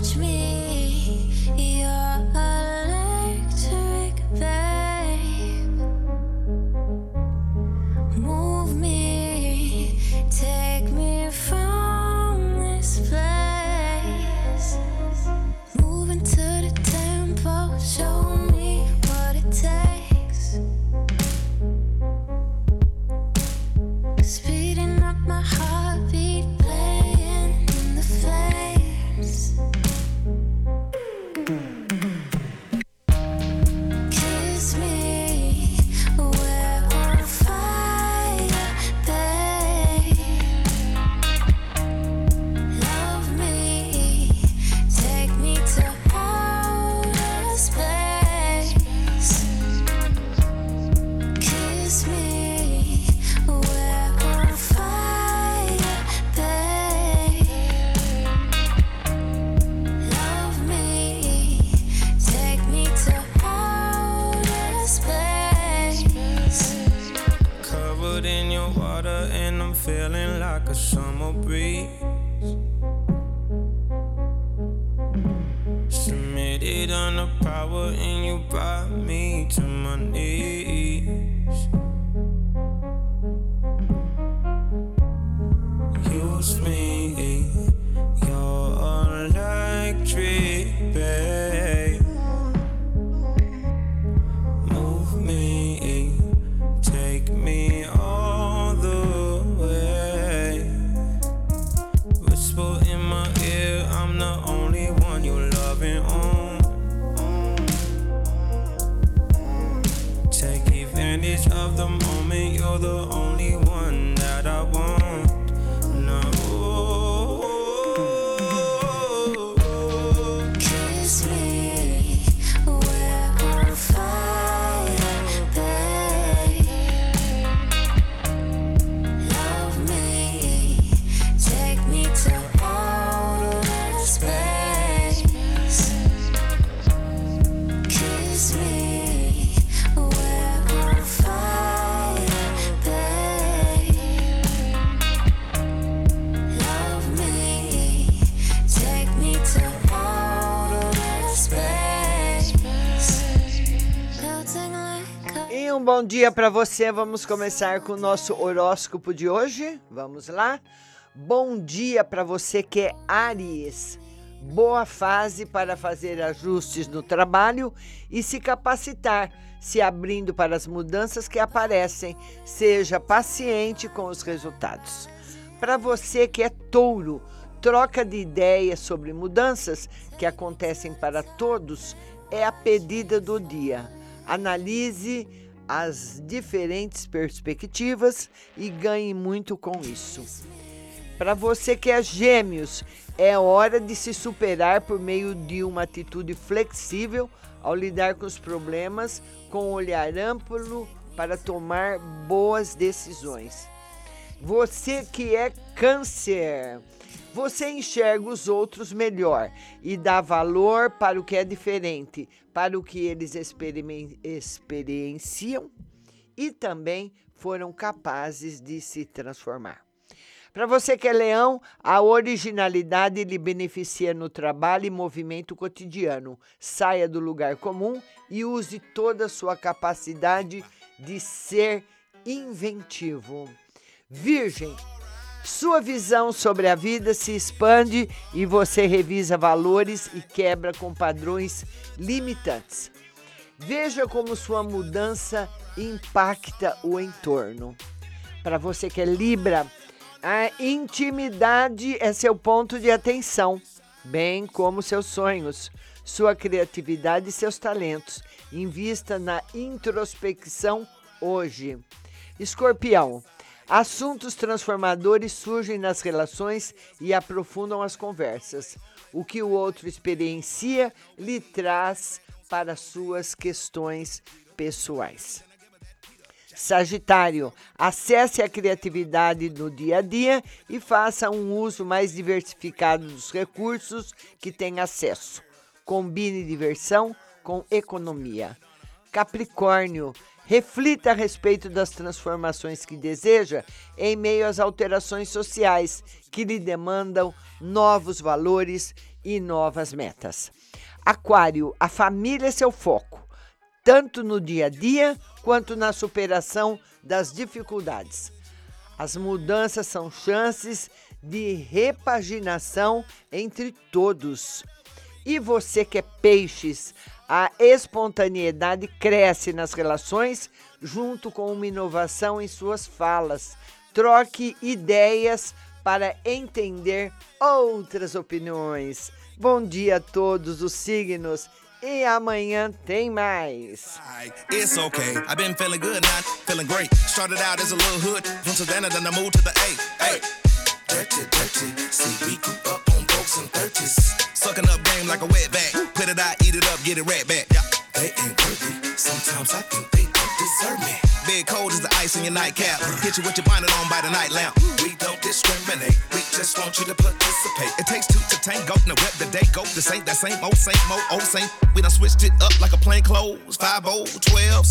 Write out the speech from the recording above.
touch me. I'm feeling like a summer breeze. Submitted on the power, and you brought me to my knees. the only bom dia para você. Vamos começar com o nosso horóscopo de hoje. Vamos lá? Bom dia para você que é Aries. Boa fase para fazer ajustes no trabalho e se capacitar, se abrindo para as mudanças que aparecem. Seja paciente com os resultados. Para você que é Touro, troca de ideias sobre mudanças que acontecem para todos é a pedida do dia. Analise as diferentes perspectivas e ganhe muito com isso. Para você que é gêmeos, é hora de se superar por meio de uma atitude flexível ao lidar com os problemas, com um olhar amplo para tomar boas decisões. Você que é câncer, você enxerga os outros melhor e dá valor para o que é diferente, para o que eles experienciam e também foram capazes de se transformar. Para você que é leão, a originalidade lhe beneficia no trabalho e movimento cotidiano. Saia do lugar comum e use toda a sua capacidade de ser inventivo. Virgem, sua visão sobre a vida se expande e você revisa valores e quebra com padrões limitantes. Veja como sua mudança impacta o entorno. Para você que é Libra, a intimidade é seu ponto de atenção, bem como seus sonhos, sua criatividade e seus talentos. Invista na introspecção hoje. Escorpião, Assuntos transformadores surgem nas relações e aprofundam as conversas. O que o outro experiencia lhe traz para suas questões pessoais. Sagitário, acesse a criatividade no dia a dia e faça um uso mais diversificado dos recursos que tem acesso. Combine diversão com economia. Capricórnio, Reflita a respeito das transformações que deseja em meio às alterações sociais que lhe demandam novos valores e novas metas. Aquário, a família é seu foco, tanto no dia a dia quanto na superação das dificuldades. As mudanças são chances de repaginação entre todos. E você que é peixes, a espontaneidade cresce nas relações junto com uma inovação em suas falas. Troque ideias para entender outras opiniões. Bom dia a todos os signos e amanhã tem mais. It's okay. I've been feeling good feeling great. Started out as a little hood, then I moved to the A. Hey. Dirty, dirty. See, we Like a wet back. Put it out, eat it up, get it right back. Yeah. They ain't worthy. Sometimes I think they don't deserve me. Big cold as the ice in your nightcap. Hit you with your bonnet on by the night lamp. We don't discriminate. We just want you to participate. It takes two to tango. Now rep the day go. This ain't that same old, same old, old same. We done switched it up like a plain clothes. 5 12.